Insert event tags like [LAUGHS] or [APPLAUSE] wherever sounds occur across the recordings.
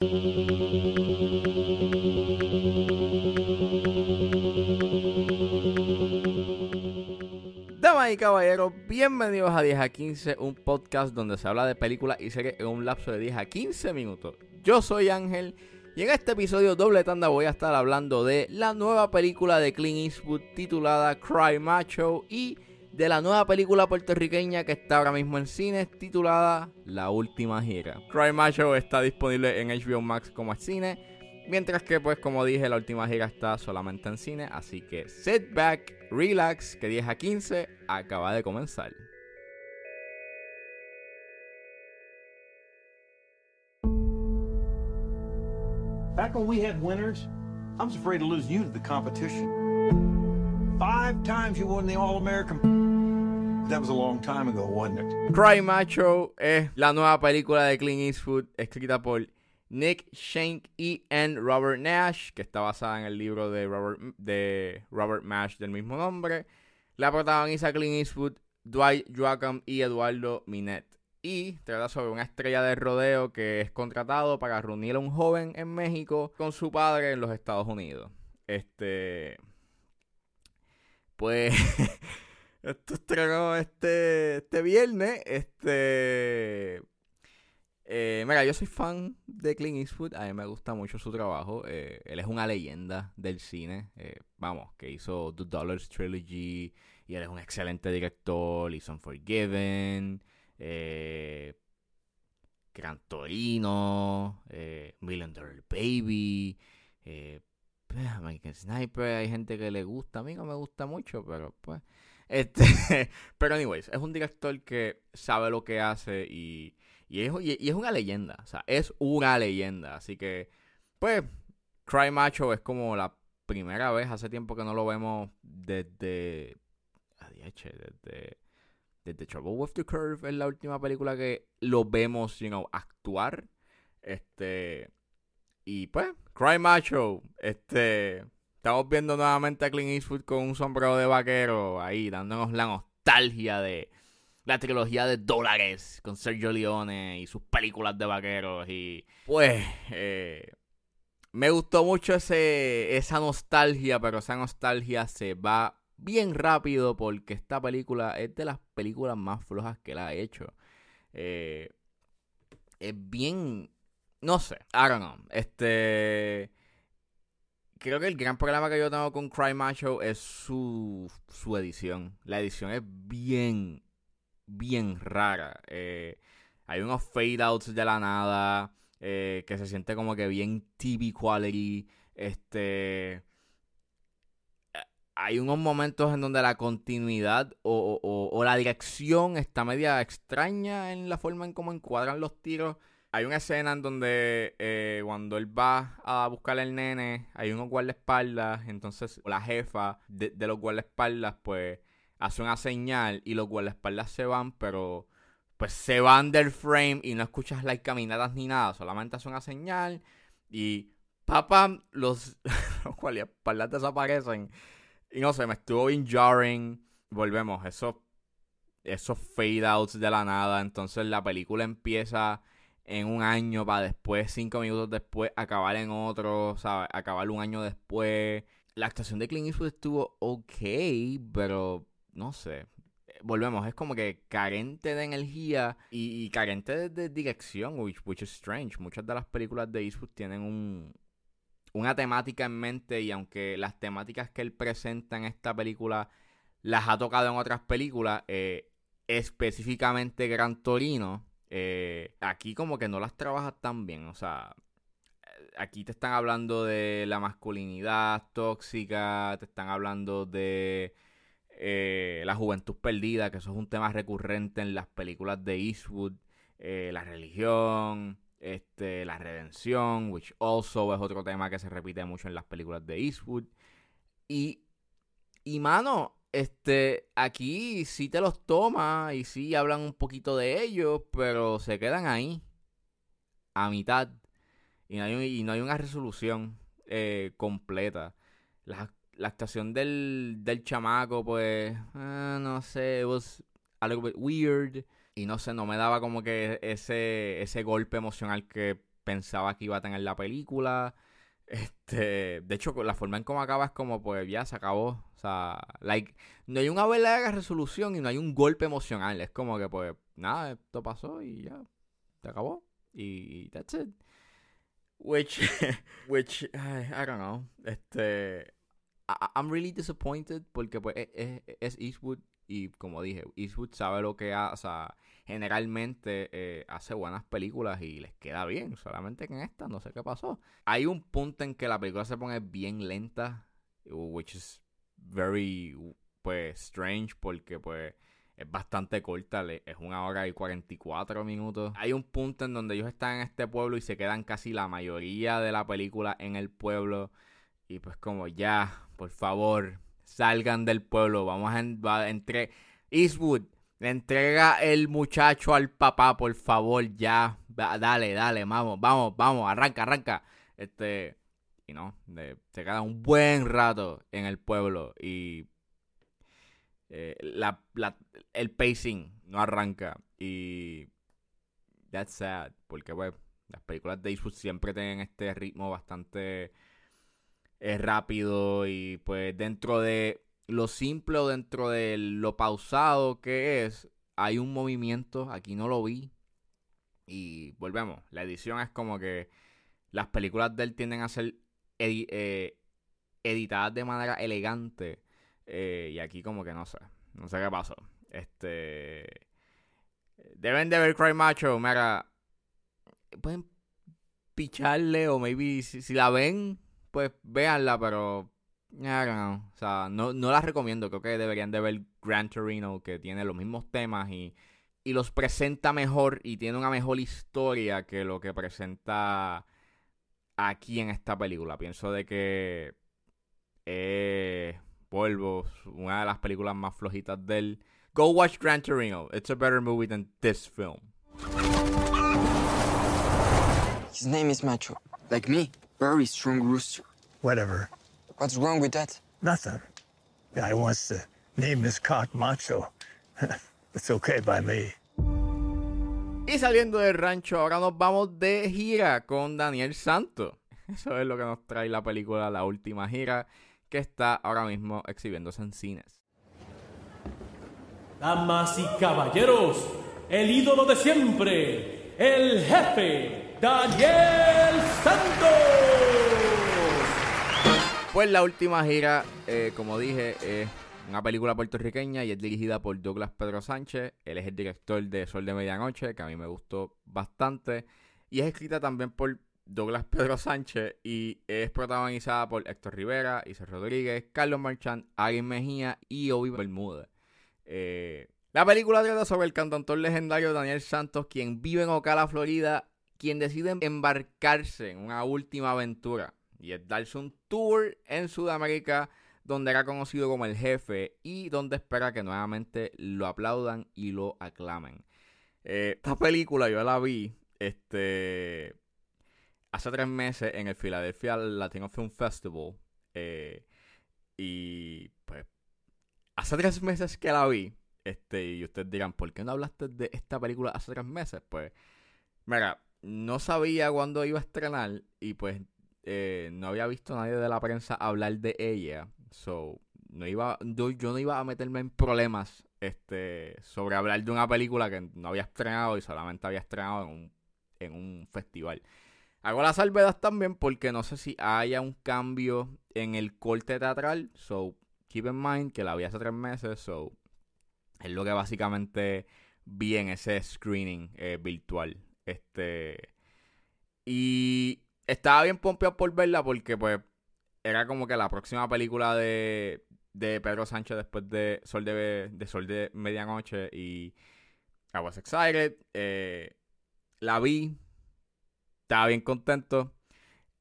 Damas y caballeros, bienvenidos a 10 a 15, un podcast donde se habla de películas y series en un lapso de 10 a 15 minutos. Yo soy Ángel y en este episodio doble tanda voy a estar hablando de la nueva película de Clint Eastwood titulada Cry Macho y de la nueva película puertorriqueña que está ahora mismo en cines titulada La Última Gira. Cry Macho está disponible en HBO Max como cine Mientras que, pues, como dije, la última gira está solamente en cine. Así que sit back, relax, que 10 a 15 acaba de comenzar. Back when we had winners, I was afraid to lose you to the competition. Five times you won the All American. That was a long time ago, wasn't? Cry Macho es la nueva película de Clint Eastwood, escrita por Nick Shank y N. Robert Nash, que está basada en el libro de Robert, de Robert Nash del mismo nombre. La protagoniza Clint Eastwood, Dwight Joachim y Eduardo Minet. Y trata sobre una estrella de rodeo que es contratado para reunir a un joven en México con su padre en los Estados Unidos. Este. Pues. [LAUGHS] esto estrenó este, este viernes. Este. Eh, mira, yo soy fan de Clint Eastwood, a mí me gusta mucho su trabajo. Eh, él es una leyenda del cine. Eh, vamos, que hizo The Dollars Trilogy y él es un excelente director. Hizo Unforgiven, eh, Gran Torino, Million Dollar Baby, pues, American Sniper. Hay gente que le gusta, a mí no me gusta mucho, pero pues. Este, [LAUGHS] pero, anyways, es un director que sabe lo que hace y y es, una leyenda, o sea, es una leyenda. Así que, pues, Cry Macho es como la primera vez, hace tiempo que no lo vemos desde... Desde, desde Trouble with the Curve es la última película que lo vemos, you know, actuar. Este... Y pues, Cry Macho, este... Estamos viendo nuevamente a Clint Eastwood con un sombrero de vaquero ahí, dándonos la nostalgia de la trilogía de dólares con Sergio Leone y sus películas de vaqueros. Y pues eh, me gustó mucho ese, esa nostalgia, pero esa nostalgia se va bien rápido porque esta película es de las películas más flojas que la ha hecho. Eh, es bien... No sé, I don't know. Este creo que el gran problema que yo tengo con Cry Macho es su, su edición. La edición es bien, bien rara. Eh, hay unos fade outs de la nada eh, que se siente como que bien TV quality. Este. Eh, hay unos momentos en donde la continuidad o, la dirección está media extraña en la forma en cómo encuadran los tiros. Hay una escena en donde cuando él va a buscar al nene, hay unos guardaespaldas, entonces la jefa de, de los guardaespaldas, pues hace una señal y los guardaespaldas se van, pero pues se van del frame y no escuchas las caminadas ni nada, solamente hace una señal y papá, los, [LAUGHS] los guardaespaldas desaparecen. Y no sé, me estuvo bien jarring. Volvemos, esos, esos fade outs de la nada. Entonces la película empieza en un año para después, cinco minutos después, acabar en otro, ¿sabes? Acabar un año después. La actuación de Clint Eastwood estuvo ok, pero no sé, volvemos, es como que carente de energía y, carente de, dirección, which, which, is strange. Muchas de las películas de Eastwood tienen un, una temática en mente y aunque las temáticas que él presenta en esta película las ha tocado en otras películas, eh, específicamente Gran Torino, eh, aquí como que no las trabaja tan bien, o sea... Aquí te están hablando de la masculinidad tóxica, te están hablando de eh, la juventud perdida, que eso es un tema recurrente en las películas de Eastwood, eh, la religión, este, la redención, which also es otro tema que se repite mucho en las películas de Eastwood. Y, y mano, este, aquí sí te los toma y sí hablan un poquito de ellos, pero se quedan ahí, a mitad. Y no hay, y no hay una resolución eh, completa. Las la actuación del, del chamaco, pues, eh, no sé, it was a little bit weird. Y no sé, no me daba como que ese, ese golpe emocional que pensaba que iba a tener la película. Este, de hecho, la forma en cómo acaba es como, pues ya se acabó. O sea, like, no hay una verdadera resolución y no hay un golpe emocional. Es como que, pues, nada, esto pasó y ya, se acabó. Y that's it. Which, [LAUGHS] which, I, don't know. Este, I'm really disappointed porque, pues, e, e, es, Eastwood y, como dije, Eastwood sabe lo que hace. O sea, generalmente eh, hace buenas películas y les queda bien. Solamente que en esta no sé qué pasó. Hay un punto en que la película se pone bien lenta, which is very, pues, strange porque, pues, es bastante corta, es una hora y 44 minutos. Hay un punto en donde ellos están en este pueblo y se quedan casi la mayoría de la película en el pueblo. Y pues como ya, por favor, salgan del pueblo, vamos a, entre Eastwood, entrega el muchacho al papá, por favor, ya. Dale, dale, vamos, vamos, vamos, arranca, arranca. Este, y no, se queda un buen rato en el pueblo y eh, la, el pacing no arranca y that's sad porque pues, las películas de Eastwood siempre tienen este ritmo bastante eh, rápido y pues dentro de lo simple o dentro de lo pausado que es hay un movimiento aquí no lo vi y volvemos la edición es como que las películas de él tienden a ser eh, editadas de manera elegante eh, y aquí como que no sé. No sé qué pasó. Este... Deben de ver Cry Macho. Mira, pueden picharle o maybe si, la ven, pues véanla, pero... No, o sea, no, no la recomiendo. Creo que deberían de ver Gran Torino, que tiene los mismos temas y, y los presenta mejor y tiene una mejor historia que lo que presenta aquí en esta película. Pienso de que eh, Polvo, una de las películas más flojitas del. Go watch Gran Torino. It's a better movie than this film. His name is Macho. Like me. Very strong rooster. Whatever. What's wrong with that? Nothing. Guy wants to name his cock Macho. [LAUGHS] It's okay by me. Y saliendo del rancho, ahora nos vamos de gira con Daniel Santos. [LAUGHS] Eso es lo que nos trae la película La Última Gira que está ahora mismo exhibiéndose en cines. Damas y caballeros, el ídolo de siempre, el jefe, Daniel Santos. Pues la última gira, eh, como dije, es una película puertorriqueña y es dirigida por Douglas Pedro Sánchez. Él es el director de Sol de Medianoche, que a mí me gustó bastante. Y es escrita también por Douglas Pedro Sánchez y es protagonizada por Héctor Rivera, Isabel Rodríguez, Carlos Marchand, Agui Mejía y Obi Bermúdez. Eh, la película trata sobre el cantautor legendario Daniel Santos, quien vive en Ocala, Florida, quien decide embarcarse en una última aventura y es darse un tour en Sudamérica donde era conocido como el jefe y donde espera que nuevamente lo aplaudan y lo aclamen. Eh, esta película yo la vi este hace tres meses en el Philadelphia Latino Film Festival. Eh, y pues, hace tres meses que la vi. Este, y ustedes dirán, ¿por qué no hablaste de esta película hace tres meses? Pues, mira, no sabía cuándo iba a estrenar y pues eh, no había visto nadie de la prensa hablar de ella. So, no iba, yo, yo, no iba a meterme en problemas este, sobre hablar de una película que no había estrenado y solamente había estrenado en un, en un festival. Hago la salvedad también porque no sé si haya un cambio en el corte teatral. So, keep in mind que la vi hace tres meses. So, es lo que básicamente vi en ese screening eh, virtual. Este. Y estaba bien pompeado por verla porque, pues, era como que la próxima película de, de Pedro Sánchez después de Sol de, de Sol de Medianoche. Y I was excited. Eh, la vi estaba bien contento.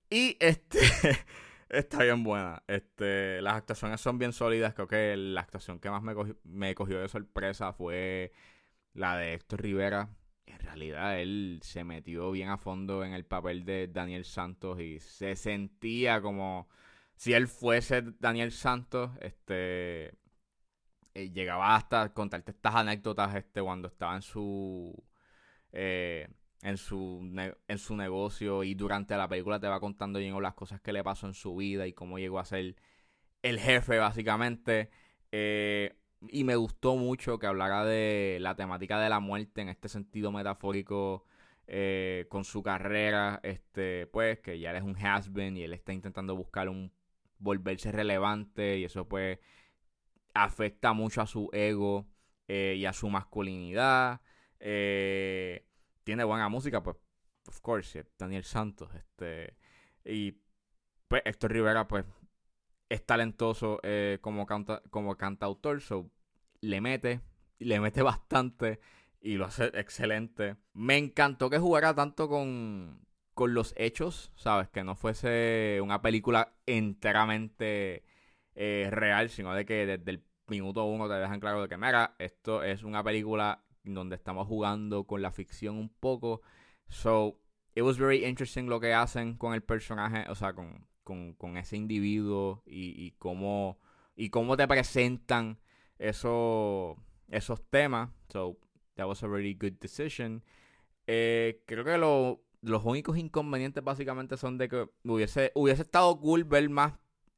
Y este [LAUGHS] está bien buena. Este, las actuaciones son bien sólidas. Creo que la actuación que más me, me cogió de sorpresa fue la de Héctor Rivera. En realidad él se metió bien a fondo en el papel de Daniel Santos y se sentía como si él fuese Daniel Santos. Este eh, llegaba hasta contarte estas anécdotas este cuando estaba en su eh, en su, en su negocio y durante la película te va contando las cosas que le pasó en su vida y cómo llegó a ser el jefe básicamente. Eh, y me gustó mucho que hablara de la temática de la muerte en este sentido metafórico eh, con su carrera, este, pues que ya él es un has-been y él está intentando buscar un volverse relevante y eso pues afecta mucho a su ego eh, y a su masculinidad. Eh, tiene buena música, pues, of course, Daniel Santos, este, y pues Héctor Rivera, pues, es talentoso eh, como, canta, como cantautor, so le mete, le mete [LAUGHS] bastante y lo hace excelente. Me encantó que jugara tanto con, con los hechos, ¿sabes? Que no fuese una película enteramente eh, real, sino de que desde el minuto uno te dejan claro de que, mira, esto es una película donde estamos jugando con la ficción un poco. So, it was very interesting lo que hacen con el personaje, o sea, con, con, ese individuo y, cómo, y cómo te presentan esos, esos temas. So, that was a really good decision. Eh, creo que los únicos inconvenientes básicamente son de que hubiese, hubiese estado cool ver más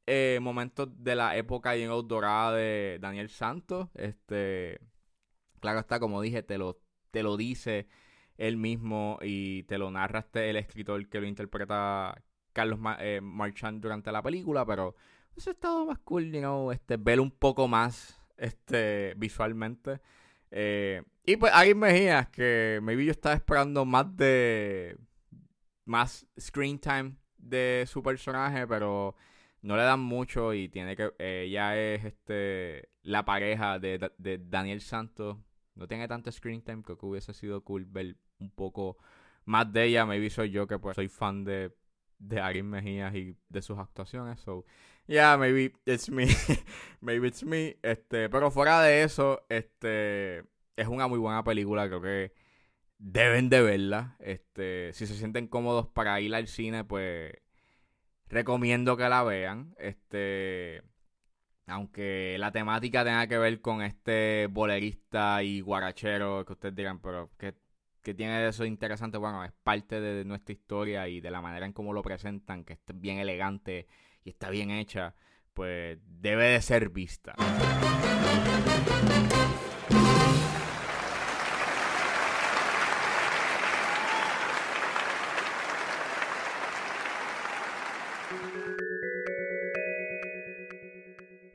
eh, momentos de la época y en dorada de Daniel Santos. Este, claro está, como dije, te lo, te lo dice él mismo y te lo narraste el escritor que lo interpreta Carlos eh, Marchand durante la película, pero hubiese estado más cool, you know, este, ver un poco más este, visualmente. Eh, y pues me Mejías, que maybe yo estaba esperando más de. más screen time de su personaje, pero no le dan mucho y tiene que. ella es este la pareja de, de, Daniel Santos. No tiene tanto screen time, creo que hubiese sido cool ver un poco más de ella. Maybe soy yo que pues soy fan de, de Ari Mejías y de sus actuaciones. So, yeah, maybe it's me. [LAUGHS] maybe it's me. Este, pero fuera de eso, este es una muy buena película, creo que deben de verla. Este, si se sienten cómodos para ir al cine, pues recomiendo que la vean. Este, aunque la temática tenga que ver con este bolerista y guarachero que ustedes digan, pero que, tiene eso interesante, bueno, es parte de nuestra historia y de la manera en cómo lo presentan, que es bien elegante y está bien hecha, pues debe de ser vista.